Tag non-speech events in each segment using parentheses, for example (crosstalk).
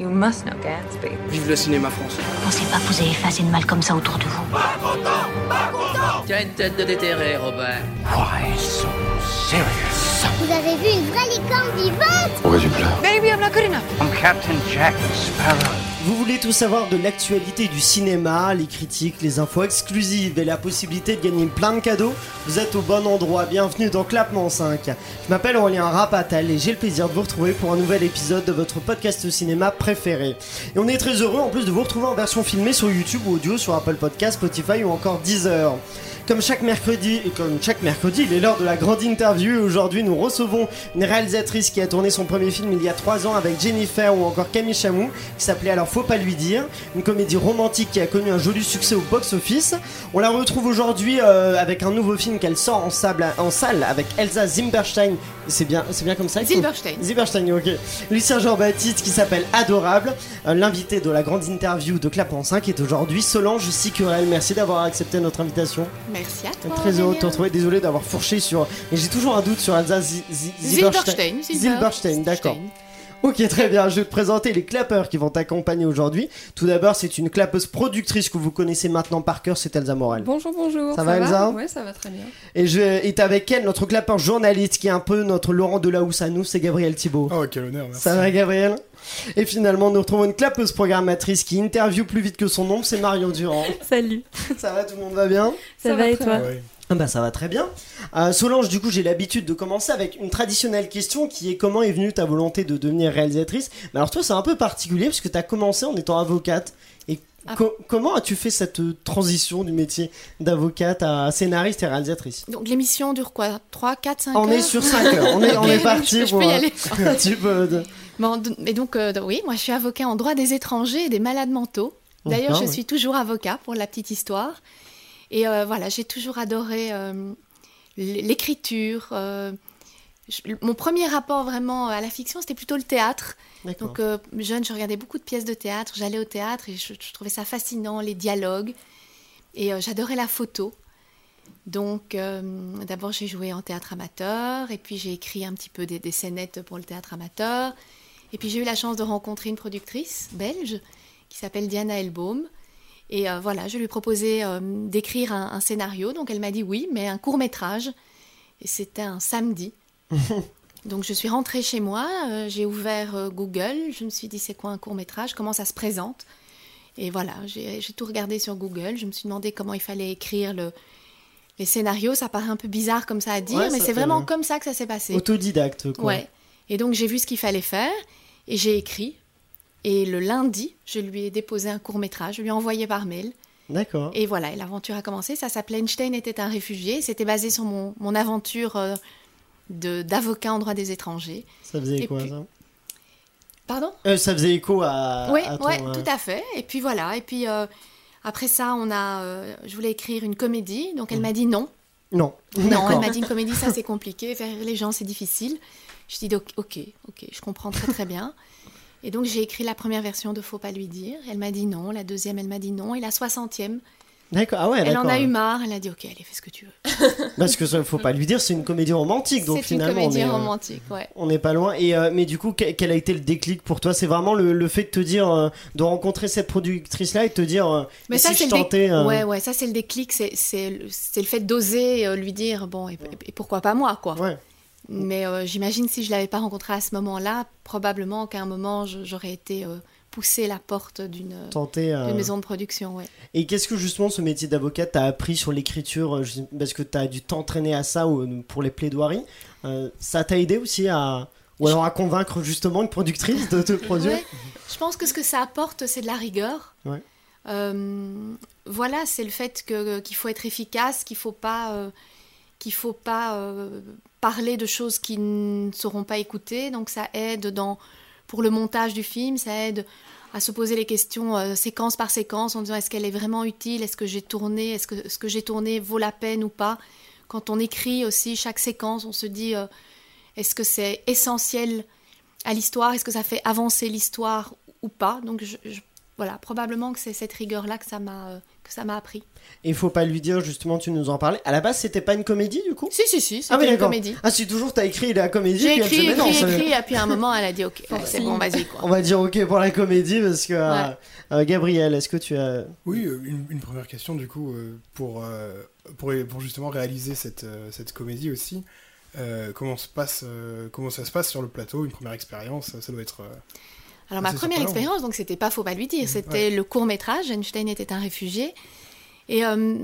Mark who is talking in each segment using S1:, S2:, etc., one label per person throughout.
S1: You must know Gatsby.
S2: Vive le cinéma français.
S3: Pensez pas que vous avez assez de mal comme ça autour de vous.
S4: Tu as une tête de déterré, Robert.
S5: Why so serious?
S6: Vous avez vu une vraie licorne vivante?
S5: Pourquoi tu pleures
S1: Maybe I'm not good enough.
S5: I'm Captain Jack Sparrow.
S7: Vous voulez tout savoir de l'actualité du cinéma, les critiques, les infos exclusives et la possibilité de gagner plein de cadeaux Vous êtes au bon endroit, bienvenue dans Clapement 5. Je m'appelle Aurélien Rapatel et j'ai le plaisir de vous retrouver pour un nouvel épisode de votre podcast cinéma préféré. Et on est très heureux en plus de vous retrouver en version filmée sur YouTube ou audio sur Apple Podcast, Spotify ou encore Deezer. Comme chaque mercredi, comme chaque mercredi, il est l'heure de la grande interview. Aujourd'hui, nous recevons une réalisatrice qui a tourné son premier film il y a 3 ans avec Jennifer ou encore Camille Chamou, qui s'appelait alors Faut pas lui dire. Une comédie romantique qui a connu un joli succès au box-office. On la retrouve aujourd'hui euh, avec un nouveau film qu'elle sort en, sable- en salle avec Elsa Zimberstein. C'est bien, c'est bien comme ça
S8: Zilberstein.
S7: Zilberstein, ok. Lucien Jean-Baptiste qui s'appelle Adorable. Euh, L'invité de la grande interview de Clap en 5 est aujourd'hui Solange Sicurel. Merci d'avoir accepté notre invitation.
S8: Merci à toi.
S7: Très heureux de te retrouver. Désolé d'avoir fourché sur. Mais j'ai toujours un doute sur Zi-
S8: Zilberstein.
S7: Zilberstein, d'accord. Ok, très bien. Je vais te présenter les clappeurs qui vont t'accompagner aujourd'hui. Tout d'abord, c'est une clappeuse productrice que vous connaissez maintenant par cœur, c'est Elsa Morel.
S9: Bonjour, bonjour.
S7: Ça va, Elsa?
S9: Ouais, ça va très bien.
S7: Et je est avec elle notre clapeur journaliste qui est un peu notre Laurent Delahousse à nous, c'est Gabriel Thibault.
S10: Oh, quel honneur, merci.
S7: Ça va, Gabriel? Et finalement, nous retrouvons une clapeuse programmatrice qui interview plus vite que son nom, c'est Marion Durand. (laughs)
S11: Salut,
S7: Ça va, tout le monde va bien?
S11: Ça, va et toi?
S10: Ouais.
S7: Ah bah ça va très bien. Euh, Solange, du coup, j'ai l'habitude de commencer avec une traditionnelle question qui est comment est venue ta volonté de devenir réalisatrice? Mais alors toi, c'est un peu particulier parce que tu as commencé en étant avocate. Et
S8: Ah.
S7: co- comment as-tu fait cette euh, transition du métier d'avocate à scénariste et réalisatrice?
S8: Donc l'émission dure quoi? 3, 4, 5
S7: On
S8: heures
S7: est sur 5 heures, on est, (laughs) on parti pour
S8: peux y
S7: un- (laughs) petit peu.
S8: Bon, et donc, euh, oui, moi je suis avocat en droit des étrangers et des malades mentaux. D'ailleurs, je suis toujours avocat pour la petite histoire. Et euh, voilà, j'ai toujours adoré euh, l'écriture. euh, je- mon premier rapport vraiment à la fiction, c'était plutôt le théâtre. Donc, euh, jeune, je regardais beaucoup de pièces de théâtre. J'allais au théâtre et je, je trouvais ça fascinant, les dialogues. Et euh, j'adorais la photo. Donc, euh, d'abord, j'ai joué en théâtre amateur. Et puis, j'ai écrit un petit peu des, des scénettes pour le théâtre amateur. Et puis, j'ai eu la chance de rencontrer une productrice belge qui s'appelle Diana Elbaum. Et euh, voilà, je lui ai proposé euh, d'écrire un, un scénario. Donc, elle m'a dit oui, mais un court métrage. Et c'était un samedi. (laughs) Donc je suis rentrée chez moi, euh, j'ai ouvert euh, Google, je me suis dit c'est quoi un court métrage, comment ça se présente? Et voilà, j'ai tout regardé sur Google, je me suis demandé comment il fallait écrire le, les scénarios. Ça paraît un peu bizarre comme ça à dire,
S7: Ouais,
S8: mais c'est vraiment comme ça que ça s'est passé.
S7: Autodidacte, quoi.
S8: Ouais. Et donc j'ai vu ce qu'il fallait faire et j'ai écrit. Et le lundi, je lui ai déposé un court métrage, je lui ai envoyé par mail.
S7: D'accord.
S8: Et voilà, et l'aventure a commencé. Ça s'appelait Einstein était un réfugié. C'était basé sur mon, mon aventure euh, de- d'avocat en droit des étrangers.
S7: Ça faisait quoi,
S8: puis-
S7: ça
S8: Pardon
S7: Euh, Ça faisait écho à...
S8: Oui,
S7: à ton,
S8: ouais,
S7: euh,
S8: tout à fait. Et puis voilà. Et puis euh, après ça, on a, je voulais écrire une comédie. Donc elle m'a dit non.
S7: Non.
S8: Non, elle m'a dit une comédie, ça c'est (laughs) compliqué. Faire rire les gens, c'est difficile. Je dis ok, ok, je comprends très très bien. Et donc j'ai écrit la première version de Faut pas lui dire. Elle m'a dit non. La deuxième, elle m'a dit non. Et la soixantième,
S7: D'accord, ah ouais,
S8: elle en a eu marre. Elle a dit ok, allez, fais ce que tu veux. (laughs)
S7: Parce que ça, faut pas lui dire, c'est une comédie romantique, donc
S8: C'est une
S7: finalement
S8: comédie
S7: on est, euh,
S8: romantique, ouais.
S7: on n'est pas loin. Et euh, mais du coup, que- quel a été le déclic pour toi? C'est vraiment le, le fait de te dire, euh, de rencontrer cette productrice-là et de te dire, euh,
S8: Mais ça,
S7: si je tentais,
S8: ouais, ouais, ça, c'est le déclic, c'est, le- fait d'oser lui dire, bon, et, et pourquoi pas moi, quoi.
S7: Ouais.
S8: Mais euh, j'imagine si je l'avais pas rencontré à ce moment-là, probablement qu'à un moment, j'aurais été euh, poussée la porte d'une,
S7: tenter. euh,
S8: d'une maison de production, ouais.
S7: Et qu'est-ce que justement ce métier d'avocat t'a appris sur l'écriture euh, Parce que t'as dû t'entraîner à ça ou- pour les plaidoiries. Euh, ça t'a aidé aussi à. Ou alors à convaincre justement une productrice de te produire
S8: Ouais, je pense que ce que ça apporte, c'est de la rigueur.
S7: Ouais.
S8: Euh, voilà, c'est le fait qu'il faut être efficace, qu'il faut pas, euh, qu'il faut pas euh, parler de choses qui ne seront pas écoutées. Donc ça aide dans, pour le montage du film, ça aide à se poser les questions euh, séquence par séquence en disant est-ce qu'elle est vraiment utile, est-ce que j'ai tourné, est-ce que ce que j'ai tourné? Vaut la peine ou pas? Quand on écrit aussi chaque séquence, on se dit euh, est-ce que c'est essentiel à l'histoire, est-ce que ça fait avancer l'histoire ou pas? Donc je- voilà, probablement que c'est cette rigueur-là que ça m'a euh, que ça m'a appris.
S7: Et il faut pas lui dire, justement, tu nous en parlais. À la base, c'était pas une comédie, du coup?
S8: Si, si, si, c'était
S7: Ah
S8: une
S7: d'accord.
S8: comédie.
S7: Ah, si toujours t'as écrit la comédie,
S8: J'ai écrit, écrit, écrit, et puis à un moment, elle a dit ok, (laughs) c'est bon, vas-y quoi.
S7: On va dire ok pour la comédie parce que euh,
S8: Ouais.
S7: euh, Gabriel, est-ce que tu as
S2: Oui, euh, une, une première question du coup pour, pour, pour justement réaliser cette, cette comédie aussi. Euh, comment, se passe, euh, comment ça se passe sur le plateau? Une première expérience, ça doit être. euh,
S8: Alors ma première expérience, donc c'était pas faux pas lui dire, c'était
S2: ouais.
S8: le court métrage. Einstein était un réfugié, et euh,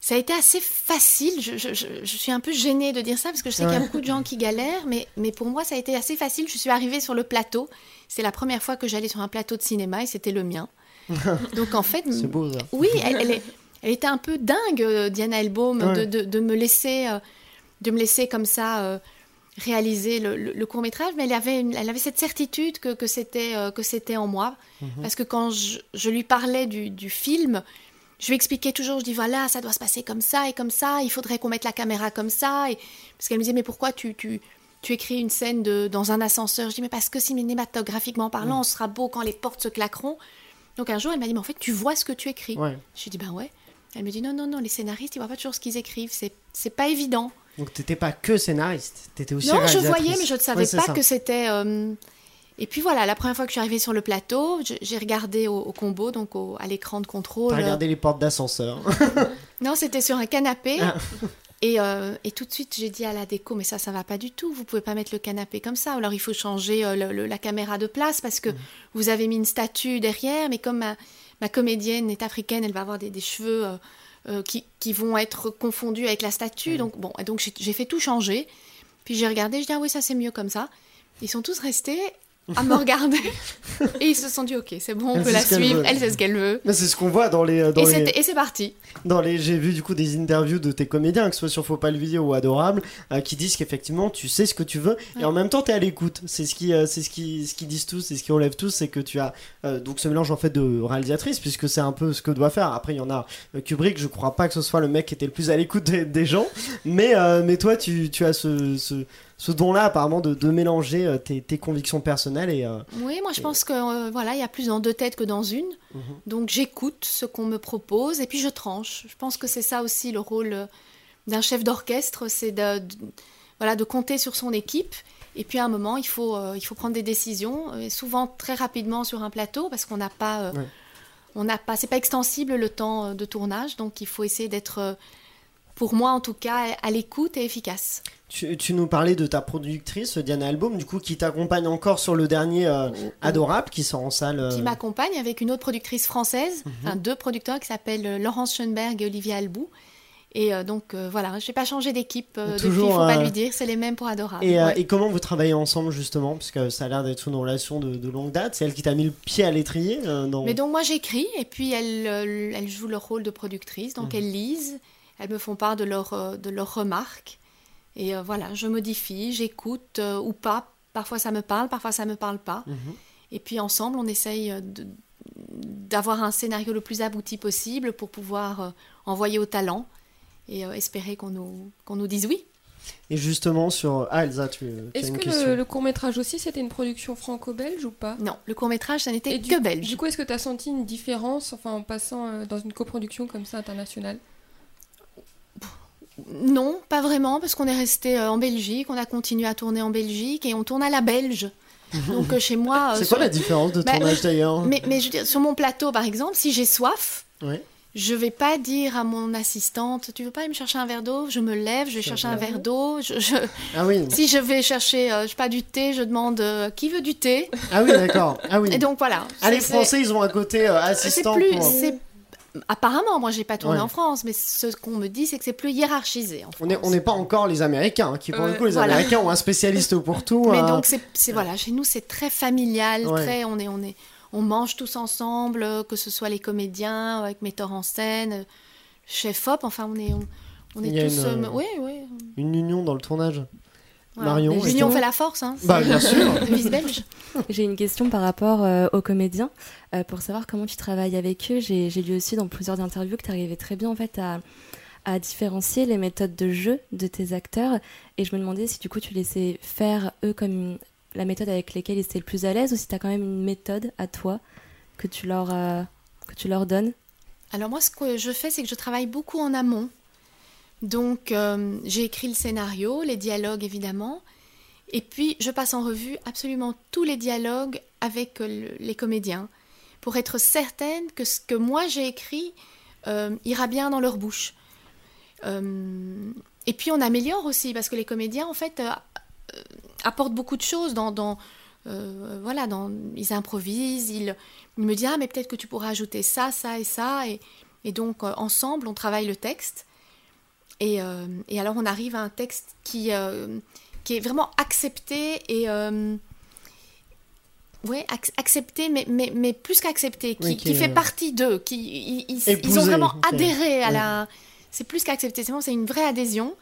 S8: ça a été assez facile. Je, je- je- je suis un peu gênée de dire ça parce que je sais qu'il y a beaucoup de gens qui galèrent, mais, mais pour moi ça a été assez facile. Je suis arrivée sur le plateau. C'est la première fois que j'allais sur un plateau de cinéma et c'était le mien. (laughs) donc en fait,
S7: C'est beau ça.
S8: oui, elle, elle est- elle était un peu dingue, euh, Diana Elbaum,
S7: Ouais.
S8: de, de- de me laisser, euh, de me laisser comme ça euh, réaliser le, court métrage, mais elle avait, une- elle avait cette certitude que, que c'était euh, que c'était en moi,
S7: Mhm.
S8: parce que quand je, je lui parlais du, du film, je lui expliquais toujours, je dis voilà, ça doit se passer comme ça et comme ça, il faudrait qu'on mette la caméra comme ça, et, parce qu'elle me disait mais pourquoi tu, tu, tu écris une scène de, dans un ascenseur? Je dis mais parce que cinématographiquement parlant,
S7: Mhm.
S8: on sera beau quand les portes se claqueront. Donc un jour, elle m'a dit mais en fait, tu vois ce que tu écris.
S7: Ouais.
S8: Je lui ai dit, ben ouais. Elle me dit, non, non, non, les scénaristes, ils voient pas toujours ce qu'ils écrivent. C'est, c'est pas évident.
S7: Donc t'étais pas que scénariste, t'étais aussi
S8: non, je voyais, mais je ne savais
S7: Ouais,
S8: pas
S7: ça.
S8: que c'était. euh, Et puis voilà, la première fois que je suis arrivée sur le plateau, j'ai regardé au, au combo, donc au- à l'écran de contrôle.
S7: T'as regardé les portes d'ascenseur. (laughs)
S8: Non, c'était sur un canapé.
S7: Ah.
S8: Et, euh, et tout de suite, j'ai dit à la déco, mais ça, ça va pas du tout. Vous pouvez pas mettre le canapé comme ça. Alors, il faut changer euh, le- le- la caméra de place parce que
S7: Mhm.
S8: vous avez mis une statue derrière. Mais comme ma, ma comédienne est africaine, elle va avoir des, des cheveux euh, euh, qui, qui vont être confondus avec la statue. Donc, bon, et donc j'ai- j'ai fait tout changer. Puis j'ai regardé, je dis, ah oui, ça c'est mieux comme ça. Ils sont tous restés à me regarder. (laughs) et ils se sont dit, ok, c'est bon, on
S7: Elle
S8: peut la suivre. Elle sait ce qu'elle veut.
S7: Mais c'est ce qu'on voit dans les dans
S8: Et,
S7: les,
S8: c'est parti.
S7: dans les j'ai vu du coup des interviews de tes comédiens que ce soit sur Faut pas le vidéo ou Adorable euh, qui disent qu'effectivement tu sais ce que tu veux et en même temps tu es à l'écoute. C'est ce qui euh, c'est ce qui ce qu'ils disent tous, c'est ce qu'ils relèvent tous, c'est que tu as euh, donc ce mélange en fait de réalisatrice puisque c'est un peu ce que doit faire. Après il y en a euh, Kubrick, je crois pas que ce soit le mec qui était le plus à l'écoute des, des gens, mais euh, mais toi tu, tu as ce, ce ce don-là apparemment de, de mélanger euh, tes, tes convictions personnelles et euh,
S8: Oui, moi je pense que euh, voilà, il y a plus dans deux têtes que dans une.
S7: Mhm.
S8: Donc j'écoute ce qu'on me propose et puis je tranche. Je pense que c'est ça aussi le rôle d'un chef d'orchestre, c'est de, de- voilà de compter sur son équipe. Et puis à un moment, il faut euh, il faut prendre des décisions, et souvent très rapidement sur un plateau parce qu'on n'a pas euh,
S7: Ouais.
S8: on n'a pas c'est pas extensible le temps de tournage, donc il faut essayer d'être pour moi en tout cas à l'écoute et efficace.
S7: Tu, tu nous parlais de ta productrice Diana Album, du coup, qui t'accompagne encore sur le dernier euh, Adorable qui sort en salle. euh,
S8: qui m'accompagne avec une autre productrice française,
S7: Mhm.
S8: enfin deux producteurs qui s'appellent euh, Laurence Schoenberg et Olivier Albou. Et euh, donc euh, voilà, je n'ai pas changé d'équipe euh, depuis, il
S7: Toujours,
S8: faut pas lui dire, c'est les mêmes pour Adorable.
S7: Et, euh,
S8: Ouais.
S7: et comment vous travaillez ensemble justement? Parce que ça a l'air d'être une relation de, de longue date. C'est elle qui t'a mis le pied à l'étrier euh, dans...
S8: Mais donc moi j'écris et puis elles, euh, elles jouent leur rôle de productrice, donc
S7: Mhm.
S8: elles lisent, elles me font part de, leur, euh, de leurs remarques. Et euh, voilà, je modifie, j'écoute euh, ou pas. Parfois ça me parle, parfois ça me parle pas.
S7: Mhm.
S8: Et puis ensemble, on essaye euh, d'avoir un scénario le plus abouti possible pour pouvoir euh, envoyer au talent et euh, espérer qu'on nous, qu'on nous dise oui.
S7: Et justement sur... Ah Elsa, tu,
S9: Est-ce que
S7: question
S9: le, le court-métrage aussi, c'était une production franco-belge ou pas?
S8: Non, le court-métrage, ça n'était
S9: du,
S8: que belge.
S9: Du coup, est-ce que tu as senti une différence enfin, en passant euh, dans une coproduction comme ça internationale?
S8: Non, pas vraiment, parce qu'on est resté euh, en Belgique, on a continué à tourner en Belgique et on tourne à la belge. (laughs) Donc euh, chez moi... euh,
S7: C'est
S8: sur-
S7: quoi la différence de
S8: Bah,
S7: tournage d'ailleurs (laughs)
S8: mais, mais je veux dire, sur mon plateau, par exemple, si j'ai soif,
S7: Ouais.
S8: je vais pas dire à mon assistante, tu veux pas aller me chercher un verre d'eau? Je me lève, je vais chercher un verre d'eau. Je, je-
S7: Ah oui, (laughs)
S8: Si je vais chercher, euh, je sais pas, du thé, je demande euh, qui veut du thé?
S7: ah oui d'accord. Ah oui.
S8: Et donc voilà.
S7: Ah, les
S8: C'est-
S7: Français, ils ont un côté euh,
S8: c'est
S7: assistant
S8: plus,
S7: pour...
S8: apparemment, moi j'ai pas tourné
S7: Ouais.
S8: en France, mais ce qu'on me dit, c'est que c'est plus hiérarchisé en France.
S7: On n'est pas encore les Américains, hein, qui pour le
S9: Ouais,
S7: coup, les
S8: voilà.
S7: Américains ont un spécialiste pour (laughs) tout.
S8: Mais
S7: euh,
S8: donc c'est, voilà, chez nous c'est très familial,
S7: Ouais.
S8: très on est on est on mange tous ensemble, euh, que ce soit les comédiens, euh, avec metteurs en scène, euh, chef op, enfin on est on, on
S7: Il y a
S8: est tous,
S7: une,
S8: euh,
S7: euh,
S8: oui oui.
S7: Une union dans le tournage. Marion,
S8: L'union fait la force, hein.
S7: Bah, bien sûr. (laughs)
S8: belge.
S10: J'ai une question par rapport euh, aux comédiens, euh, pour savoir comment tu travailles avec eux. J'ai lu aussi dans plusieurs interviews que tu arrivais très bien en fait à, à différencier les méthodes de jeu de tes acteurs. Et je me demandais si du coup tu laissais faire eux comme la méthode avec laquelle ils étaient le plus à l'aise ou si tu as quand même une méthode à toi que tu leur, euh, que tu leur donnes
S8: Alors moi, ce que je fais, c'est que je travaille beaucoup en amont. Donc, euh, j'ai écrit le scénario, les dialogues évidemment, et puis je passe en revue absolument tous les dialogues avec euh, le- les comédiens pour être certaine que ce que moi j'ai écrit euh, ira bien dans leur bouche. Et puis on améliore aussi parce que les comédiens en fait apportent beaucoup de choses dans, voilà, ils improvisent, ils, me disent ah mais peut-être que tu pourras ajouter ça, ça et ça. Et, donc ensemble on travaille le texte et, euh, et alors on arrive à un texte qui euh, qui est vraiment accepté et euh, ouais ac- accepté mais, mais, mais plus qu'accepté qui,
S7: Oui, qui
S8: qui
S7: est,
S8: fait
S7: euh,
S8: partie d'eux qui ils, ils- ils
S7: Épousé,
S8: ont vraiment
S7: ok.
S8: adhéré à
S7: Ouais.
S8: la c'est plus qu'accepté c'est vraiment c'est une vraie adhésion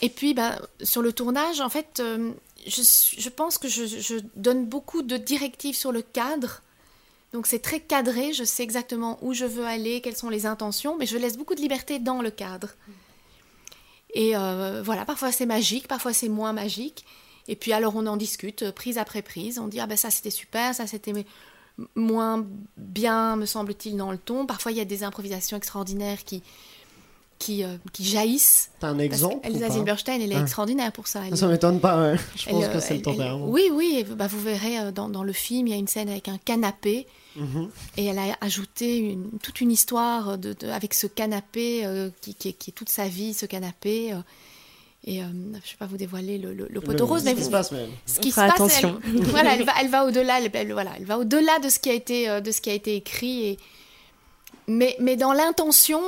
S8: et puis ben, sur le tournage en fait euh, je, je pense que je, je donne beaucoup de directives sur le cadre donc c'est très cadré, je sais exactement où je veux aller, quelles sont les intentions, mais je laisse beaucoup de liberté dans le cadre. Et euh, voilà, parfois c'est magique, parfois c'est moins magique. Et puis alors on en discute, euh, prise après prise. On dit ah ben ça c'était super, ça c'était moins bien, me semble-t-il, dans le ton. Parfois il y a des improvisations extraordinaires qui qui, euh, qui jaillissent.
S7: T'as un exemple
S8: Elsa
S7: pas?
S8: Zilberstein, elle est
S7: Ah.
S8: extraordinaire pour ça. Elle-
S7: Ça m'étonne pas, ouais. Je pense que c'est le tempérament.
S8: Oui, oui, bah, vous verrez dans, dans le film, il y a une scène avec un canapé.
S7: Mhm.
S8: Et elle a ajouté une- toute une histoire de, de- avec ce canapé euh, qui, qui est, qui est toute sa vie, ce canapé. euh, et euh, je ne vais pas vous dévoiler le, le, le poteau
S7: Le-
S8: rose,
S7: ce
S8: mais
S7: qui
S8: vous-
S7: se passe, mais-
S8: ce qui se passe,
S10: attention.
S8: elle, (laughs) voilà, elle va, elle va au-delà, elle, elle- voilà, elle va au-delà de ce qui a été, de ce qui a été écrit. Et, mais, mais dans l'intention,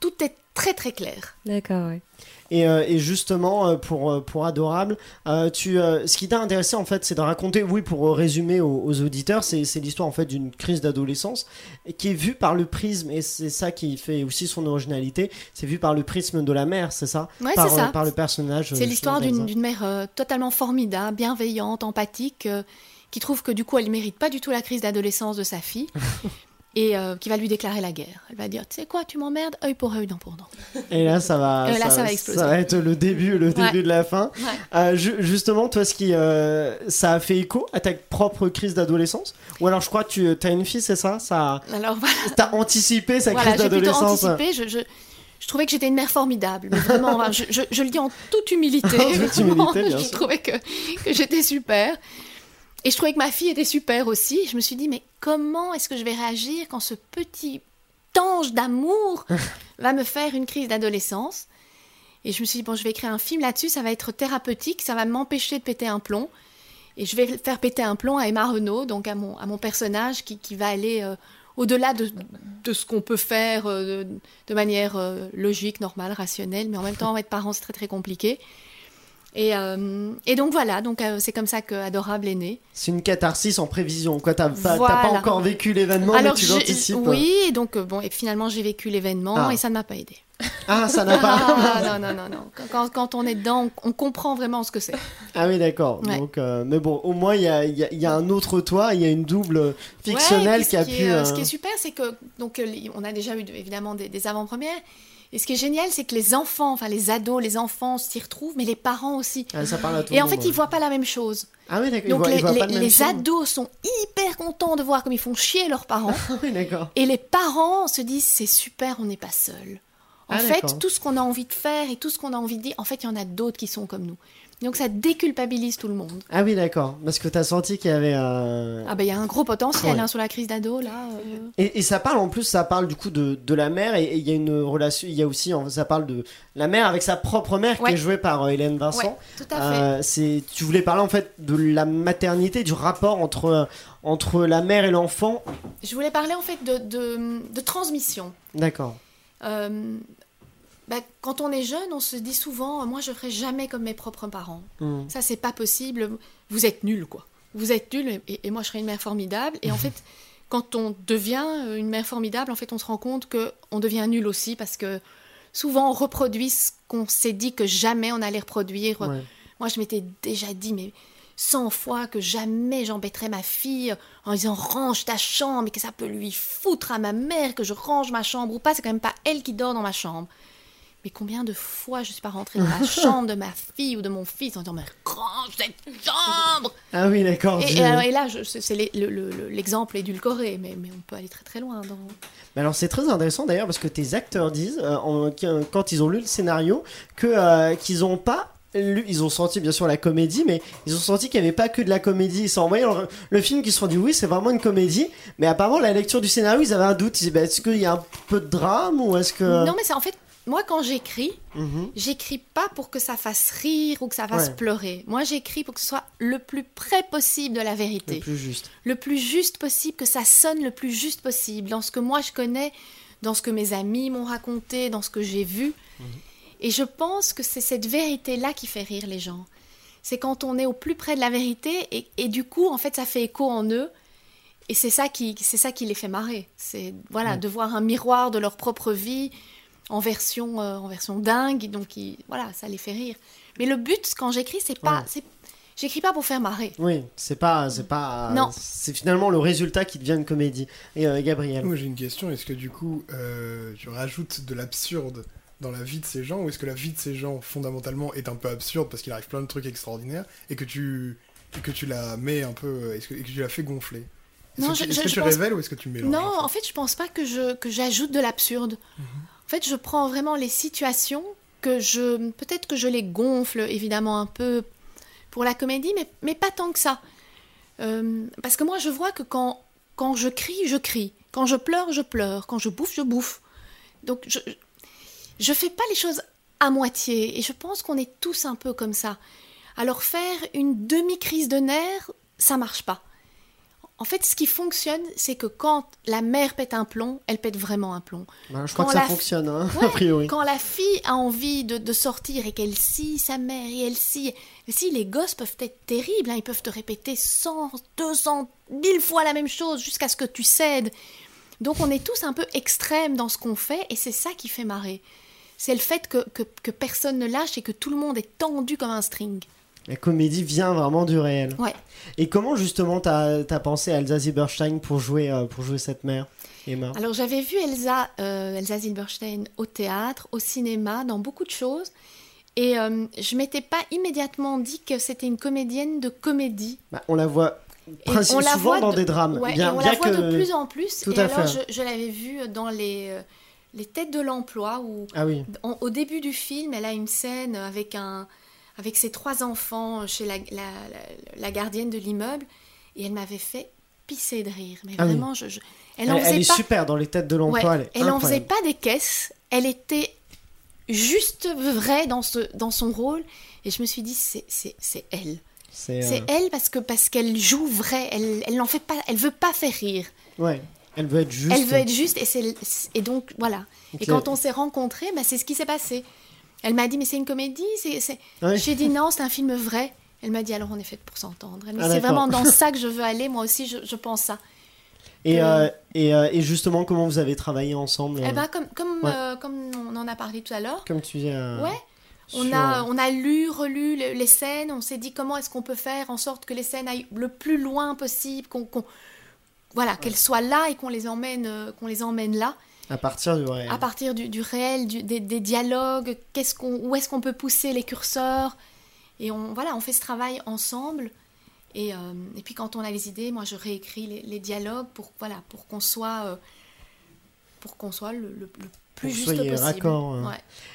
S8: tout est très très clair.
S10: D'accord, oui.
S7: Et, euh, et justement, euh, pour, euh, pour Adorable, tu, ce qui t'a intéressé, en fait, c'est de raconter, oui, pour résumer aux, aux auditeurs, c'est l'histoire, en fait, d'une crise d'adolescence qui est vue par le prisme, et c'est ça qui fait aussi son originalité, c'est vu par le prisme de la mère, c'est ça?
S8: Ouais,
S7: par,
S8: c'est ça.
S7: par le personnage.
S8: C'est l'histoire d'une mère totalement formidable, bienveillante, empathique, qui trouve que du coup elle ne mérite pas du tout la crise d'adolescence de sa fille (laughs) et euh, qui va lui déclarer la guerre. Elle va dire Tu sais quoi, tu m'emmerdes, œil pour œil, dent pour dent.
S7: Et là, ça va,
S8: là, ça va exploser.
S7: ça va être le début, le début de la fin.
S8: Ouais.
S7: Euh, ju- justement, toi, ce qui, euh, ça a fait écho à ta propre crise d'adolescence? Ou alors, je crois que tu as une fille, c'est ça? Ça,
S8: Alors voilà,
S7: t'as anticipé sa
S8: voilà
S7: crise d'adolescence?
S8: anticipé. Je, je, je trouvais que j'étais une mère formidable. Mais vraiment, enfin, je, je- je le dis en toute humilité. (laughs)
S7: En toute humilité, (laughs) bien
S8: je
S7: sûr.
S8: trouvais que, que j'étais super. Et je trouvais que ma fille était super aussi. Je me suis dit, mais comment est-ce que je vais réagir quand ce petit ange d'amour (laughs) va me faire une crise d'adolescence? Et je me suis dit, bon, je vais écrire un film là-dessus, ça va être thérapeutique, ça va m'empêcher de péter un plomb. Et je vais faire péter un plomb à Emma Renault, donc à mon, à mon personnage qui, qui va aller euh, au-delà de, de ce qu'on peut faire euh, de, de manière euh, logique, normale, rationnelle, mais en même temps, être parent, c'est très très compliqué. Et, euh, et donc voilà, donc euh, c'est comme ça que Adorable est né.
S7: C'est une catharsis en prévision, quoi. T'as pas, t'as
S8: Voilà.
S7: pas encore vécu l'événement, mais tu l'anticipes.
S8: Oui, et donc euh, bon, et finalement j'ai vécu l'événement
S7: Ah.
S8: et ça ne m'a pas aidé.
S7: Ah, ça n'a (laughs) pas.
S8: Ah, non, non, non, non. Quand, quand on est dedans, on, comprend vraiment ce que c'est.
S7: Ah oui, d'accord.
S8: Ouais.
S7: Donc, euh, mais bon, au moins, il y a, il y a- il y a un autre toi, il y a une double fictionnelle
S8: Ouais,
S7: qui a
S8: qui
S7: pu.
S8: est, Ce qui est super, c'est que donc on a déjà eu de- évidemment des, des avant-premières. Et ce qui est génial, c'est que les enfants, enfin les ados, les enfants s'y retrouvent, mais les parents aussi.
S7: ah, ça parle à tout
S8: Et en
S7: monde,
S8: fait, ils
S7: ouais.
S8: voient pas la même chose.
S7: Ah oui, d'accord. ils
S8: Donc
S7: voient- ils
S8: les,
S7: voient
S8: les- les ados sont hyper contents de voir comme ils font chier leurs parents. (laughs)
S7: Ah oui, d'accord.
S8: Et les parents se disent c'est super, on n'est pas seul. En
S7: Ah,
S8: fait, tout ce qu'on a envie de faire et tout ce qu'on a envie de dire, en fait, il y en a d'autres qui sont comme nous. Donc ça déculpabilise tout le monde.
S7: Ah oui, d'accord. Parce que t'as senti qu'il y avait. euh,
S8: Ah ben il y a un gros potentiel
S7: Ouais.
S8: hein, sur la crise d'ado là. euh.
S7: Et, et ça parle en plus, ça parle du coup de, de la mère et il y a une relation, il y a aussi, ça parle de la mère avec sa propre mère qui est jouée par euh, Hélène Vincent.
S8: Ouais, tout à fait.
S7: Euh, c'est, tu voulais parler en fait de la maternité, du rapport entre entre la mère et l'enfant.
S8: Je voulais parler en fait de, de, de transmission.
S7: D'accord.
S8: Euh, bah, quand on est jeune, on se dit souvent, moi je ferai jamais comme mes propres parents.
S7: Hmm.
S8: Ça c'est pas possible. Vous êtes nuls quoi. Vous êtes nuls et, et moi je serai une mère formidable. Et en (laughs) fait, quand on devient euh, une mère formidable, en fait on se rend compte que on devient nul aussi parce que souvent on reproduit ce qu'on s'est dit que jamais on allait reproduire.
S7: Ouais.
S8: Moi je m'étais déjà dit mais 100 fois que jamais j'embêterais ma fille en disant range ta chambre et que ça peut lui foutre à ma mère que je range ma chambre ou pas, c'est quand même pas elle qui dort dans ma chambre. Mais combien de fois je suis pas rentrée dans la (laughs) chambre de ma fille ou de mon fils en disant mais range cette chambre
S7: Ah oui, d'accord.
S8: et,
S7: je-
S8: et alors- et là, c'est le- le- l'exemple édulcoré, mais, mais on peut aller très très loin. Dans...
S7: Mais alors c'est très intéressant d'ailleurs parce que tes acteurs disent euh, en- qu'un- quand ils ont lu le scénario que euh, qu'ils ont pas lu, ils ont senti bien sûr la comédie, mais ils ont senti qu'il n'y avait pas que de la comédie. Ils sont envoyé le, le film qu'ils se sont dit oui c'est vraiment une comédie, mais apparemment la lecture du scénario ils avaient un doute. Ils disaient bah, est-ce qu'il y a un peu de drame ou est-ce que
S8: Non, mais c'est en fait, moi quand j'écris,
S7: Mhm.
S8: j'écris pas pour que ça fasse rire ou que ça fasse
S7: Ouais.
S8: pleurer. Moi j'écris pour que ce soit le plus près possible de la vérité.
S7: le plus juste.
S8: le plus juste possible, que ça sonne le plus juste possible, dans ce que moi je connais, dans ce que mes amis m'ont raconté, dans ce que j'ai vu. Et je pense que c'est cette vérité-là qui fait rire les gens. C'est quand on est au plus près de la vérité et, et du coup, en fait, ça fait écho en eux. Et c'est ça qui, c'est ça qui les fait marrer. C'est voilà, de voir un miroir de leur propre vie en version, euh, en version dingue. Donc, voilà, ça les fait rire. Mais le but, quand j'écris, c'est pas,
S7: Ouais.
S8: c'est, j'écris pas pour faire marrer.
S7: Oui, c'est pas c'est pas
S8: Non.
S7: c'est finalement le résultat qui devient une comédie. Et euh, Gabriel.
S2: Moi j'ai une question, est-ce que du coup euh, tu rajoutes de l'absurde dans la vie de ces gens ou est-ce que la vie de ces gens fondamentalement est un peu absurde parce qu'il arrive plein de trucs extraordinaires et que tu, et que tu la mets un peu est-ce que, et que tu la fais gonfler? Est-ce
S8: Non,
S2: que, tu-
S8: je-
S2: est-ce
S8: je-
S2: que
S8: je
S2: tu
S8: pense-
S2: révèles ou est-ce que tu mélanges
S8: Non,
S2: en fait?
S8: je pense pas que je que j'ajoute de l'absurde. En fait, je prends vraiment les situations que je peut-être que je les gonfle évidemment un peu pour la comédie, mais mais pas tant que ça. Euh, parce que moi, je vois que quand quand je crie, je crie. Quand je pleure, je pleure. Quand je bouffe, je bouffe. Donc je je fais pas les choses à moitié. Et je pense qu'on est tous un peu comme ça. Alors faire une demi-crise de nerfs, ça marche pas. En fait, ce qui fonctionne, c'est que quand la mère pète un plomb, elle pète vraiment un plomb.
S7: Bah, je crois
S8: Quand
S7: que ça fonctionne hein, (laughs)
S8: Ouais,
S7: a priori.
S8: Quand la fille a envie de, de sortir et qu'elle scie sa mère et elle scie. Si les gosses peuvent être terribles, hein, ils peuvent te répéter 100, 200, 1000 fois la même chose jusqu'à ce que tu cèdes. Donc on est tous un peu extrêmes dans ce qu'on fait et c'est ça qui fait marrer. C'est le fait que, que, que personne ne lâche et que tout le monde est tendu comme un string.
S7: La comédie vient vraiment du réel.
S8: Ouais.
S7: Et comment justement t'as as pensé à Elsa Zieberstein pour jouer, euh, pour jouer cette mère, Emma?
S8: Alors j'avais vu Elsa, euh, Elsa Zilberstein au théâtre, au cinéma, dans beaucoup de choses. Et euh, je m'étais pas immédiatement dit que c'était une comédienne de comédie.
S7: Bah, On la voit
S8: Et on la
S7: souvent
S8: voit
S7: dans
S8: de-
S7: des drames.
S8: ouais,
S7: bien,
S8: et on
S7: bien
S8: la voit
S7: que...
S8: de plus en plus.
S7: Tout
S8: et
S7: à
S8: alors
S7: fait.
S8: je, je l'avais vue dans les, euh, les têtes de l'emploi où
S7: Ah oui.
S8: au début du film, elle a une scène avec, un, avec ses trois enfants chez la, la, gardienne de l'immeuble et elle m'avait fait pisser de rire. Mais
S7: Ah oui.
S8: vraiment, je, je- elle
S7: Elle,
S8: en
S7: elle
S8: faisait
S7: est
S8: pas.
S7: super dans les têtes de l'emploi.
S8: Ouais,
S7: elle est
S8: elle en faisait pas des caisses. Elle était juste vraie dans, ce, dans son rôle. Et je me suis dit, c'est c'est- c'est elle.
S7: C'est,
S8: C'est
S7: euh,
S8: elle parce que parce qu'elle joue vrai. Elle, elle n'en fait pas. Elle veut pas faire rire.
S7: Ouais. Elle veut être juste.
S8: Elle veut être juste et c'est et donc voilà. Et quand on s'est rencontrés, bah, c'est ce qui s'est passé. Elle m'a dit mais c'est une comédie. C'est c'est-
S7: Ouais.
S8: J'ai dit non, c'est un film vrai. Elle m'a dit alors on est fait pour s'entendre.
S7: Ah,
S8: c'est vraiment dans (laughs) ça que je veux aller. Moi aussi, je, je pense ça.
S7: Et,
S8: Euh,
S7: euh, et, euh, et justement, comment vous avez travaillé ensemble
S8: Eh
S7: euh,
S8: ben comme comme
S7: Ouais.
S8: euh, comme on en a parlé tout à l'heure.
S7: Comme tu dis. euh,
S8: Ouais. On a, on a lu, relu le- les scènes, on s'est dit comment est-ce qu'on peut faire en sorte que les scènes aillent le plus loin possible, qu'on, voilà, qu'elles soient là et qu'on les emmène, qu'on les emmène là,
S7: À partir du réel.
S8: à partir du, du réel, du- des, des dialogues, qu'est-ce qu'on, où est-ce qu'on peut pousser les curseurs, et on, voilà, on fait ce travail ensemble. Et, euh, et puis quand on a les idées, moi je réécris les, les dialogues pour, voilà, pour qu'on soit, euh, pour qu'on soit le, le- le plus juste possible.
S7: raccord, euh.
S8: Ouais.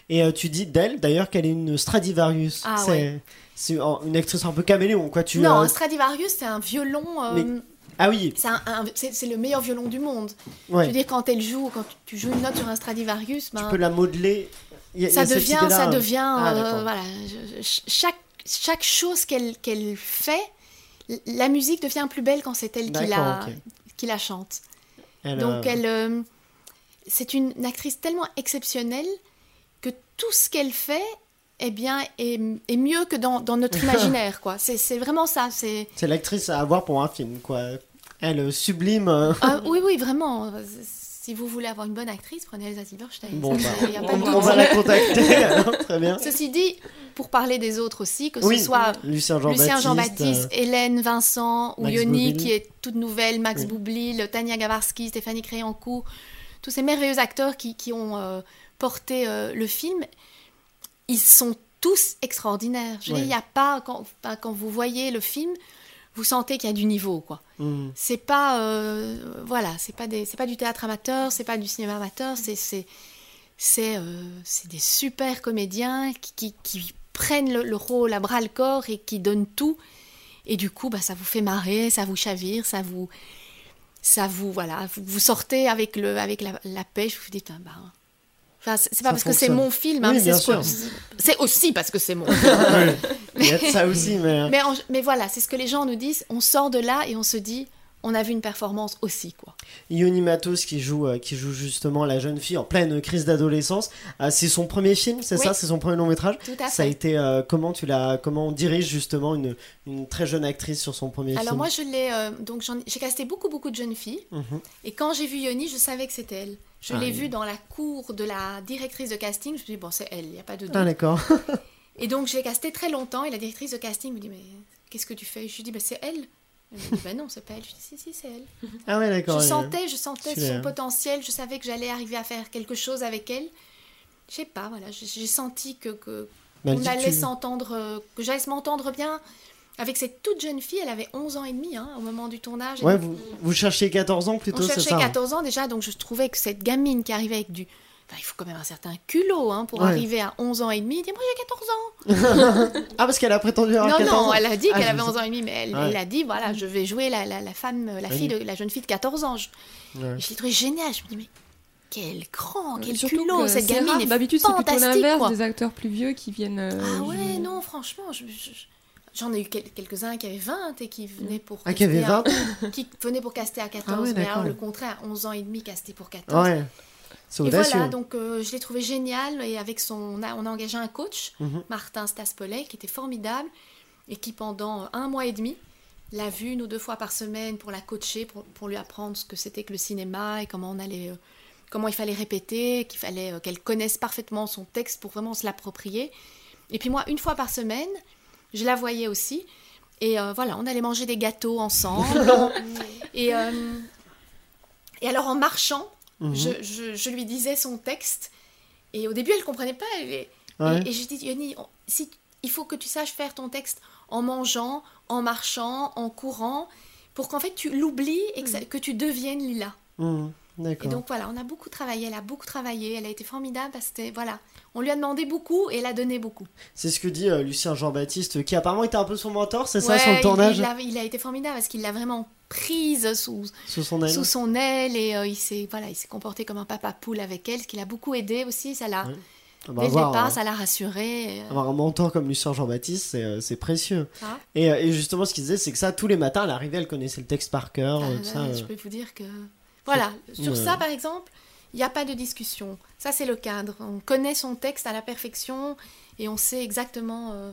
S7: Et euh, tu dis d'elle, d'ailleurs, qu'elle est une Stradivarius.
S8: Ah
S7: c'est,
S8: ouais.
S7: c'est en- une actrice un peu caméléon, quoi. Tu,
S8: non,
S7: euh,
S8: un Stradivarius, c'est un violon. euh,
S7: Mais- Ah oui.
S8: c'est, le meilleur violon du monde.
S7: Ouais.
S8: Je veux dire, quand elle joue, quand tu joues une note sur un Stradivarius, ben,
S7: Tu peux la modeler. A-
S8: ça, devient, ça devient.
S7: Ah,
S8: euh,
S7: d'accord.
S8: voilà, je- je- chaque, chaque chose qu'elle, fait, la musique devient plus belle quand c'est elle qui la,
S7: ok.
S8: qui la chante.
S7: Elle,
S8: Donc,
S7: euh,
S8: elle, euh, c'est une actrice tellement exceptionnelle que tout ce qu'elle fait. Eh bien, est, est mieux que dans, dans notre (laughs) imaginaire, quoi. C'est, c'est vraiment ça. C'est,
S7: l'actrice à avoir pour un film, quoi. Elle euh, sublime. euh,
S8: Ah, oui, oui, vraiment. Si vous voulez avoir une bonne actrice, prenez Elsa Silverstein.
S7: Bon, bah,
S8: y a
S7: on, va la contacter, (laughs) alors, très bien.
S8: Ceci dit, pour parler des autres aussi, que
S7: Oui,
S8: ce soit
S7: Lucien Jean-Baptiste.
S8: Lucien Jean-Baptiste,
S7: euh,
S8: Hélène Vincent ou
S7: Max
S8: Yoni,
S7: Boublil.
S8: qui est toute nouvelle, Max
S7: Oui.
S8: Boublil, Tania Gavarski, Stéphanie Créancourt, tous ces merveilleux acteurs qui, qui ont euh, porté euh, le film, ils sont tous extraordinaires. Je
S7: Ouais.
S8: il n'y a pas, quand, vous voyez le film, vous sentez qu'il y a du niveau, quoi.
S7: Mhm.
S8: C'est pas, euh, voilà, c'est pas des, c'est pas du théâtre amateur, c'est pas du cinéma amateur, c'est, c'est, c'est, euh, c'est des super comédiens qui, qui, qui prennent le, le rôle à bras le corps et qui donnent tout. Et du coup, bah, ça vous fait marrer, ça vous chavire, ça vous, ça vous, voilà, vous, vous sortez avec le, avec la, la pêche, vous vous dites, ah, bah, Enfin, c'est pas
S7: Ça
S8: parce que c'est mon film, hein,
S7: Oui,
S8: c'est ce aussi parce que c'est mon. (laughs)
S7: Il y a de (laughs) ça aussi, mais. euh,
S8: Mais, en- mais voilà, c'est ce que les gens nous disent. On sort de là et on se dit, on a vu une performance aussi, quoi.
S7: Yoni Matos qui joue, euh, qui joue justement la jeune fille en pleine crise d'adolescence. Euh, c'est son premier film, c'est
S8: Oui.
S7: ça C'est son premier long métrage?
S8: Tout à
S7: Ça a
S8: fait.
S7: été euh, comment tu l'as comment on dirige justement une, une très jeune actrice sur son premier
S8: Alors
S7: film?
S8: moi, je l'ai, donc j'ai casté beaucoup, beaucoup de jeunes filles.
S7: Mhm.
S8: Et quand j'ai vu Yoni, je savais que c'était elle. Je
S7: Ah,
S8: l'ai
S7: oui.
S8: vue dans la cour de la directrice de casting. Je me suis dit, bon, c'est elle, il n'y a pas de doute.
S7: Ah d'accord.
S8: Et donc, je l'ai castée très longtemps. Et la directrice de casting me dit, mais qu'est-ce que tu fais? Je lui dis, bah, c'est elle. Elle me dit, bah non, c'est pas elle. Je dis, si, si, c'est elle.
S7: ah ouais d'accord.
S8: Je sentais, je sentais son potentiel. Je savais que j'allais arriver à faire quelque chose avec elle. Je sais pas, voilà. J'ai senti que, que on
S7: que
S8: allait
S7: tu-
S8: s'entendre, euh, que j'allais m'entendre bien avec cette toute jeune fille. Elle avait 11 ans et demi hein, au moment du tournage.
S7: Ouais,
S8: donc,
S7: vous, vous cherchiez 14 ans
S8: on
S7: plutôt, c'est
S8: cherchait
S7: ça hein
S8: 14 ans déjà, donc je trouvais que cette gamine qui arrivait avec du. Enfin, il faut quand même un certain culot hein, pour
S7: Ouais.
S8: arriver à 11 ans et demi. Dis, moi j'ai 14 ans. (laughs)
S7: Ah parce qu'elle a prétendu avoir
S8: non,
S7: 14
S8: non,
S7: ans.
S8: elle a dit
S7: Ah,
S8: qu'elle avait
S7: sais.
S8: 11 ans et demi, mais elle,
S7: Ouais.
S8: elle a dit voilà, je vais jouer la, la, la femme, la fille de la jeune fille de 14 ans. Je,
S7: Ouais.
S8: je l'ai trouvé génial. Je me dis, mais quel cran, quel
S9: Surtout
S8: culot,
S9: que
S8: cette gamine est
S9: D'habitude, c'est plutôt l'inverse des acteurs plus vieux qui viennent. euh,
S8: Ah
S9: jouer.
S8: ouais, non, franchement, je- je- j'en ai eu quel- quelques-uns qui avaient 20 et qui venaient pour.
S7: Ah, qui avaient
S8: caster à- (laughs) qui venaient pour caster à 14,
S7: Ah ouais,
S8: mais alors le contraire, 11 ans et demi casté pour 14.
S7: Ouais.
S8: Et voilà, donc euh, je l'ai trouvé génial et avec son, on a, on a engagé un coach,
S7: Mhm.
S8: Martin Staspollet, qui était formidable et qui pendant un mois et demi l'a vu une ou deux fois par semaine pour la coacher, pour, pour lui apprendre ce que c'était que le cinéma et comment on allait, euh, comment il fallait répéter, qu'il fallait euh, qu'elle connaisse parfaitement son texte pour vraiment se l'approprier. Et puis moi, une fois par semaine, je la voyais aussi. Et voilà, on allait manger des gâteaux ensemble. (laughs) Et alors en marchant,
S7: Mhm.
S8: je, je- je lui disais son texte. Et au début, elle comprenait pas. elle est-
S7: Ouais.
S8: Et, et je dis, Yoni, on- si, il faut que tu saches faire ton texte en mangeant, en marchant, en courant, pour qu'en fait tu l'oublies et que, ça- que tu deviennes Lila.
S7: Mhm.
S8: Et donc voilà, on a beaucoup travaillé, elle a beaucoup travaillé, elle a été formidable parce que voilà, on lui a demandé beaucoup et elle a donné beaucoup.
S7: C'est ce que dit euh, Lucien Jean-Baptiste, qui apparemment était un peu son mentor, c'est ça, sur le tournage
S8: il, a, il a été formidable parce qu'il l'a vraiment prise sous,
S7: Sous son aile
S8: sous son aile et euh, il s'est voilà, il comporté comme un papa poule avec elle, ce qui l'a beaucoup aidé aussi. Ça l'a
S7: Ouais. Ah bah,
S8: dès le
S7: avoir,
S8: départ, ça l'a rassuré.
S7: Avoir un mentor comme Lucien Jean-Baptiste, c'est précieux.
S8: ça.
S7: Et, et justement, ce qu'il disait, c'est que ça, tous les matins, à l'arrivée, elle connaissait le texte par cœur.
S8: Ah,
S7: ça,
S8: je peux vous dire que voilà, sur ça par exemple, il n'y a pas de discussion. Ça c'est le cadre. On connaît son texte à la perfection et on sait exactement euh,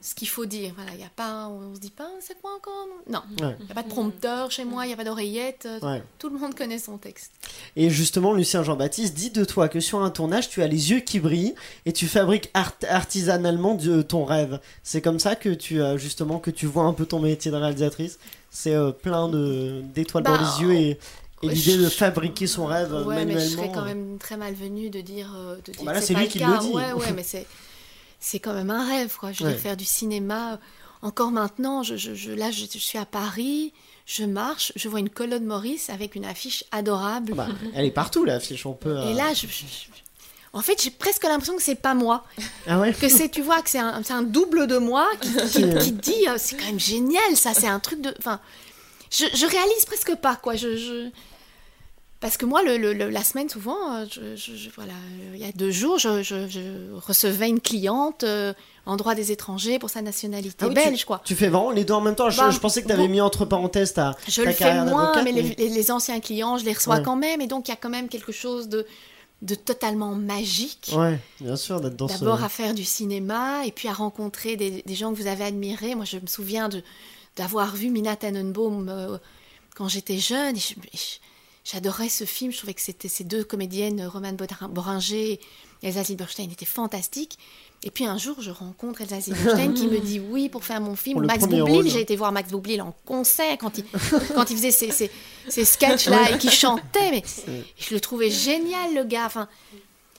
S8: ce qu'il faut dire. Voilà, il y a pas, on se dit pas c'est quoi encore? Non,
S7: Ouais.
S8: il n'y a pas de prompteur chez moi, il n'y a pas d'oreillette. euh,
S7: Ouais.
S8: Tout le monde connaît son texte.
S7: Et justement, Lucien Jean-Baptiste dit de toi que sur un tournage, tu as les yeux qui brillent et tu fabriques art- artisanalement de ton rêve. C'est comme ça que tu justement que tu vois un peu ton métier de réalisatrice? C'est euh, plein de d'étoiles
S8: Bah,
S7: dans les yeux et, et l'idée de fabriquer son rêve euh,
S8: Ouais, mais je
S7: manuellement.
S8: serais quand même très malvenue de dire, euh, de dire
S7: bah là, c'est lui
S8: le
S7: qui
S8: cas.
S7: le dit.
S8: Ouais, ouais, (laughs) mais c'est c'est quand même un rêve, quoi. Je dire, faire du cinéma. euh, Encore maintenant, je, je- je- là, je, je suis à Paris, je marche, je vois une colonne Maurice avec une affiche adorable.
S7: Bah, elle est partout l'affiche, on peut. euh,
S8: Et là, je, en fait, j'ai presque l'impression que c'est pas moi.
S7: Ah ouais?
S8: Que c'est, tu vois, que c'est un, c'est un double de moi qui, qui, (laughs) qui dit, euh, c'est quand même génial, ça, c'est un truc de. Enfin, je, je réalise presque pas, quoi. Je, je- Parce que moi, le, le- le- la semaine, souvent, euh, je, je- je- voilà, il y a deux jours, je, recevais une cliente euh, en droit des étrangers pour sa nationalité
S7: Ah oui,
S8: belge, quoi.
S7: Tu fais vraiment les deux en même temps. Je,
S8: Bah,
S7: pensais que tu avais
S8: bon.
S7: mis entre parenthèses ta,
S8: Je
S7: ta
S8: le fais moins, mais les, anciens clients, je les reçois
S7: Ouais.
S8: quand même, et donc il y a quand même quelque chose de, de totalement magique.
S7: Ouais, bien sûr, d'être dans ce.
S8: D'abord à faire du cinéma et puis à rencontrer des, des gens que vous avez admirés. Moi, je me souviens de d'avoir vu Mina Tannenbaum euh, quand j'étais jeune. J'adorais ce film. Je trouvais que c'était ces deux comédiennes, Romane Bodrin- Boringer et Elsa Silberstein, étaient fantastiques. Et puis un jour, je rencontre Elsa Silberstein qui me dit oui pour faire mon film.
S7: Pour
S8: Max Boublil, j'ai été voir Max Boublil en concert quand il, quand il faisait ces, ces, ces sketchs-là et qui chantait. Mais je le trouvais génial, le gars. Enfin,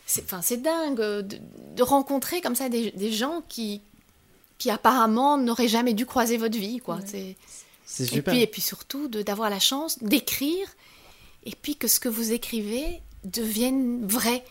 S8: c'est, enfin, c'est dingue euh, de, de rencontrer comme ça des, des gens qui, qui apparemment n'auraient jamais dû croiser votre vie, quoi. C'est,
S7: C'est
S8: et
S7: super.
S8: puis, et puis surtout d'avoir la chance d'écrire et puis que ce que vous écrivez devienne vrai.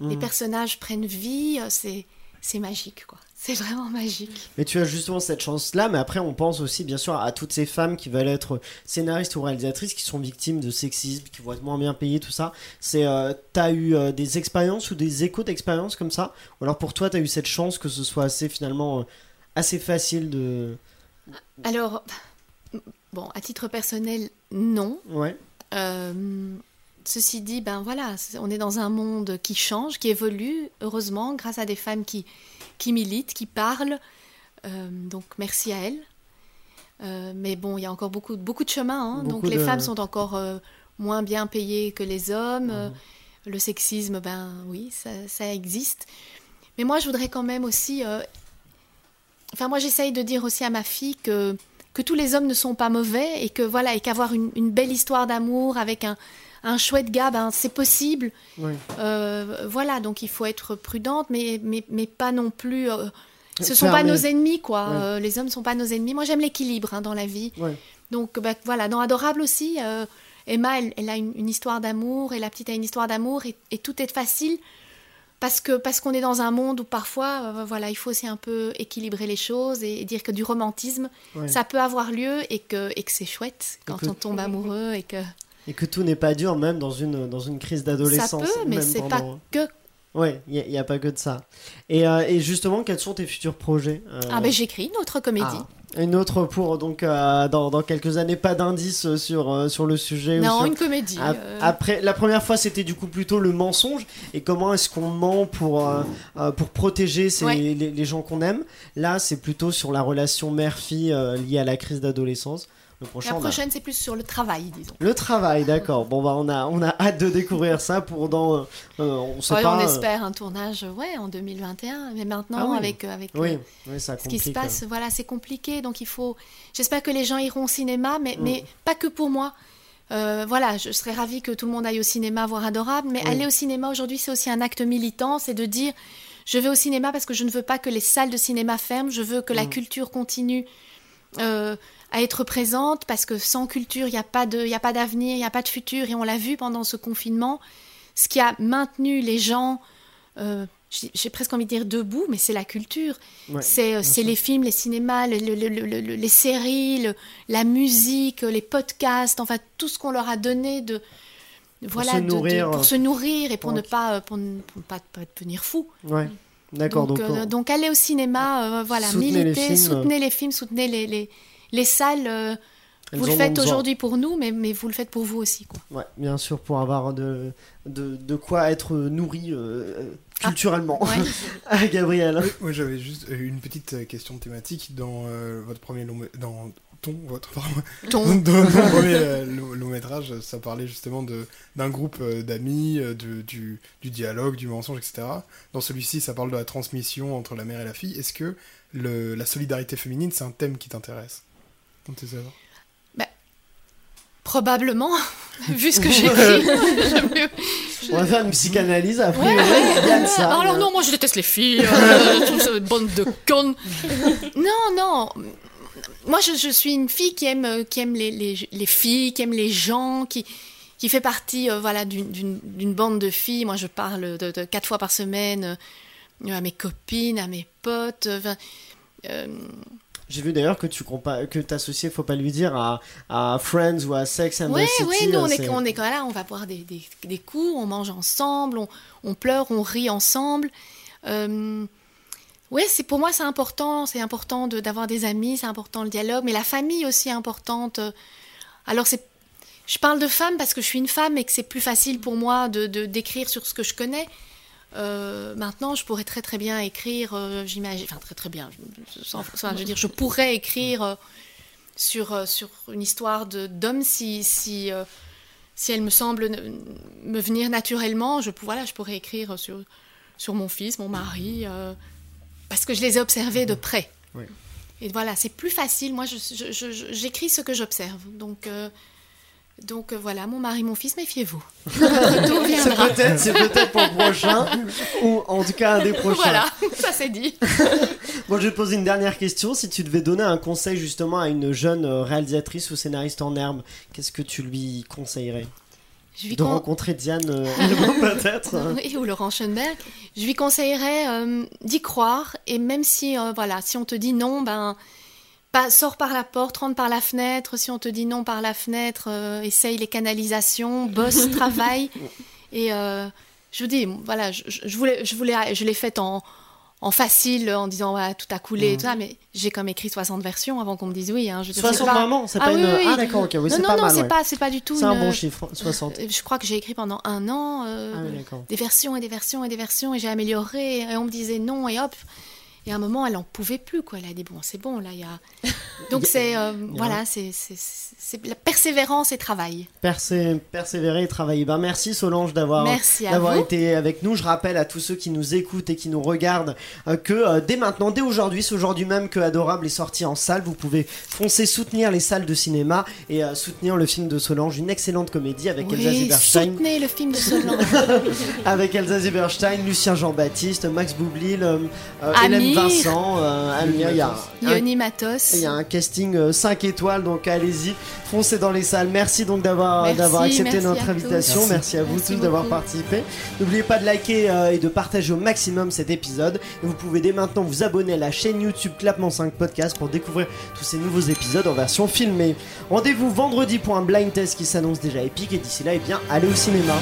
S8: Les
S7: Mhm.
S8: personnages prennent vie, euh, c'est, c'est magique, quoi. C'est vraiment magique.
S7: Mais tu as justement cette chance-là, mais après on pense aussi bien sûr à toutes ces femmes qui veulent être scénaristes ou réalisatrices qui sont victimes de sexisme, qui vont être moins bien payées, tout ça. C'est, euh, t'as eu euh, des expériences ou des échos d'expériences comme ça? Ou alors pour toi t'as eu cette chance que ce soit assez finalement euh, assez facile de...
S8: Alors, bon, à titre personnel, non.
S7: Ouais.
S8: Euh, ceci dit, ben voilà, on est dans un monde qui change, qui évolue, heureusement, grâce à des femmes qui, qui militent, qui parlent. Euh, donc merci à elles. Euh, mais bon, il y a encore beaucoup, beaucoup de chemin. hein.
S7: Beaucoup
S8: donc les
S7: de-
S8: femmes sont encore moins bien payées que les hommes. Euh, le sexisme, ben oui, ça, ça existe. Mais moi, je voudrais quand même aussi... euh, Enfin, moi, j'essaye de dire aussi à ma fille que, que tous les hommes ne sont pas mauvais et que voilà, et qu'avoir une, une belle histoire d'amour avec un, un chouette gars, ben, c'est possible. Euh, voilà, donc il faut être prudente, mais, mais, mais pas non plus. euh, ce sont
S7: Fermée.
S8: pas nos ennemis, quoi.
S7: Ouais.
S8: Euh, les hommes sont pas nos ennemis. Moi, j'aime l'équilibre hein, dans la vie.
S7: Ouais.
S8: Donc, bah, voilà, dans Adorable aussi, euh, Emma, elle, elle a une, une histoire d'amour et la petite a une histoire d'amour et, et tout est facile parce que parce qu'on est dans un monde où parfois, euh, voilà, il faut aussi un peu équilibrer les choses et, et dire que du romantisme,
S7: Ouais.
S8: ça peut avoir lieu et que, et que c'est chouette quand
S7: que-
S8: on tombe amoureux et que
S7: Et que tout n'est pas dur même dans une, dans une crise d'adolescence.
S8: ça peut, mais c'est
S7: pendant-
S8: pas que.
S7: Ouais, il n'y a, pas que de ça. Et, euh, et justement, quels sont tes futurs projets euh,
S8: Ah ben j'écris une autre comédie.
S7: Ah, une autre pour donc euh, dans, dans quelques années, pas d'indice sur, euh, sur le sujet. ou
S8: non,
S7: sur-
S8: une comédie. Euh,
S7: Après, la première fois, c'était du coup plutôt le mensonge. Et comment est-ce qu'on ment pour, pour protéger
S8: Ouais.
S7: les, les gens qu'on aime? Là, c'est plutôt sur la relation mère-fille liée à la crise d'adolescence. Le prochain,
S8: la
S7: a-
S8: prochaine, c'est plus sur le travail, disons.
S7: Le travail, d'accord. Bon, bah, on a, on a hâte de découvrir ça pour dans. euh, on sait
S8: Ouais,
S7: pas.
S8: on
S7: euh,
S8: espère un tournage ouais, en 2021, mais maintenant,
S7: Ah oui.
S8: avec, euh, avec
S7: Oui,
S8: euh,
S7: oui, ça
S8: ce qui se passe, voilà, c'est compliqué. Donc il faut. J'espère que les gens iront au cinéma, mais,
S7: Mm.
S8: mais pas que pour moi. Euh, voilà, je serais ravie que tout le monde aille au cinéma voir Adorable, mais
S7: Oui.
S8: aller au cinéma aujourd'hui, c'est aussi un acte militant, c'est de dire je vais au cinéma parce que je ne veux pas que les salles de cinéma ferment, je veux que la
S7: Mm.
S8: culture continue euh, à être présente, parce que sans culture, il n'y a pas d'avenir, il n'y a pas de futur, et on l'a vu pendant ce confinement. Ce qui a maintenu les gens, euh, j'ai presque envie de dire debout, mais c'est la culture.
S7: Ouais,
S8: c'est euh, les films, les cinémas, le- le- le- le- le- les séries, la musique, les podcasts, enfin tout ce qu'on leur a donné de voilà
S7: se
S8: de- de-
S7: nourrir,
S8: pour
S7: euh,
S8: se nourrir et pour ne pas euh, pour ne pour pas, pas devenir fou.
S7: Ouais, d'accord.
S8: Donc,
S7: Donc,
S8: euh,
S7: on-
S8: donc allez au cinéma, euh, voilà,
S7: Soutenez les
S8: militez,
S7: films.
S8: soutenez les films, soutenez les, les, les salles. euh, vous le faites aujourd'hui pour nous, mais, mais vous le faites pour vous aussi. Quoi.
S7: Ouais, bien sûr, pour avoir de, de, de quoi être nourri euh,
S8: Ah,
S7: culturellement.
S8: ouais. (laughs)
S7: Ah, Gabriel.
S2: Oui, moi j'avais juste euh, une petite question thématique dans euh, votre premier long dans ton votre
S8: Ton. (laughs)
S2: dans premier euh, long, métrage ça parlait justement de d'un groupe euh, d'amis de, du, du dialogue du mensonge etc dans celui-ci ça parle de la transmission entre la mère et la fille est-ce que le, la solidarité féminine c'est un thème qui t'intéresse? Dans tes œuvres
S8: Probablement, (laughs) vu ce que j'écris. (laughs) Je-
S7: On va faire une psychanalyse après.
S8: Ouais.
S7: ça.
S8: Alors non, moi je déteste les filles, (laughs) euh, je trouve ça une bande de connes. Non, non. Moi je, je suis une fille qui aime, euh, qui aime les, les, les filles, qui aime les gens, qui, qui fait partie euh, voilà, d'une- d'une d'une bande de filles. Moi je parle de, de quatre fois par semaine euh, à mes copines, à mes potes. euh, euh,
S7: J'ai vu d'ailleurs que tu que t'associais, faut pas lui dire, à, à Friends ou à Sex and the City.
S8: oui, nous on est, on est là, on va boire des, des, des coups, on mange ensemble, on, on pleure, on rit ensemble. Euh, oui, c'est pour moi c'est important, c'est important de- d'avoir des amis, c'est important le dialogue, mais la famille aussi est importante. Alors c'est, je parle de femme parce que je suis une femme et que c'est plus facile pour moi de de- d'écrire sur ce que je connais. Euh, maintenant, je pourrais très très bien écrire, euh, j'imagine, enfin très très bien. sans- je veux dire, je pourrais écrire euh, sur sur une histoire d'homme si si si elle me semble me venir naturellement. Je voilà, je pourrais écrire sur sur mon fils, mon mari, parce que je les ai observés de près.
S7: Oui.
S8: Et voilà, c'est plus facile. Moi, je- je- je- je- j'écris ce que j'observe. Donc, Donc euh, voilà, mon mari, mon fils, méfiez-vous. (laughs)
S7: C'est peut-être, c'est peut-être pour le prochain, ou en tout cas un des prochains.
S8: Voilà, ça c'est dit. (laughs)
S7: Bon, je vais te poser une dernière question. Si tu devais donner un conseil justement à une jeune euh, réalisatrice ou scénariste en herbe, qu'est-ce que tu lui conseillerais?
S8: Je lui
S7: De
S8: con-
S7: rencontrer Diane euh, (laughs) peut-être?
S8: Oui, ou Laurent Schoenberg. Je lui conseillerais euh, d'y croire et même si euh, voilà, si on te dit non, ben pas sors par la porte, rentre par la fenêtre. Si on te dit non par la fenêtre, euh, essaye les canalisations, bosse, (laughs) travaille. Et euh, je vous dis, voilà, je, voulais, je voulais, je l'ai faite en en facile en disant ouais, tout a coulé et tout ça, mais j'ai comme écrit 60 versions avant qu'on me dise oui. Hein, je veux dire,
S7: 60
S8: c'est pas-
S7: vraiment C'est
S8: Ah
S7: pas
S8: oui,
S7: une.
S8: oui.
S7: Ah, d'accord, ok, oui,
S8: non,
S7: c'est
S8: non,
S7: pas
S8: non,
S7: mal.
S8: c'est
S7: ouais.
S8: pas, pas du tout.
S7: C'est un bon chiffre, 60.
S8: euh, Je crois que j'ai écrit pendant un an euh,
S7: Ah oui,
S8: des versions et des versions et des versions et j'ai amélioré et on me disait non et hop. Et à un moment, elle en pouvait plus quoi. Elle a dit bon, c'est bon là, il y a. (laughs) Donc c'est euh, voilà, c'est la persévérance et travail.
S7: Persé- persévérer et travailler. Ben, merci Solange d'avoir été avec nous. Je rappelle à tous ceux qui nous écoutent et qui nous regardent euh, que euh, dès maintenant, dès aujourd'hui, c'est aujourd'hui même que Adorable est sorti en salle. Vous pouvez foncer soutenir les salles de cinéma et soutenir le film de Solange, une excellente comédie avec Elsa
S8: Oui,
S7: Zieberstein,
S8: soutenez le film de Solange. (laughs)
S7: avec Elsa Zieberstein, Lucien Jean-Baptiste, Max Boublil. Hélène Vincent, euh, Amir. Il y a
S8: Yoni Matos.
S7: il y a un casting 5 étoiles, donc allez-y, foncez dans les salles. Merci donc d'avoir accepté
S8: merci
S7: notre invitation. Merci, à vous
S8: Merci
S7: tous d'avoir participé. N'oubliez pas de liker euh, et de partager au maximum cet épisode. Et vous pouvez dès maintenant vous abonner à la chaîne YouTube Clapement 5 Podcast pour découvrir tous ces nouveaux épisodes en version filmée. Rendez-vous vendredi pour un blind test qui s'annonce déjà épique. Et d'ici là, eh bien, allez au cinéma.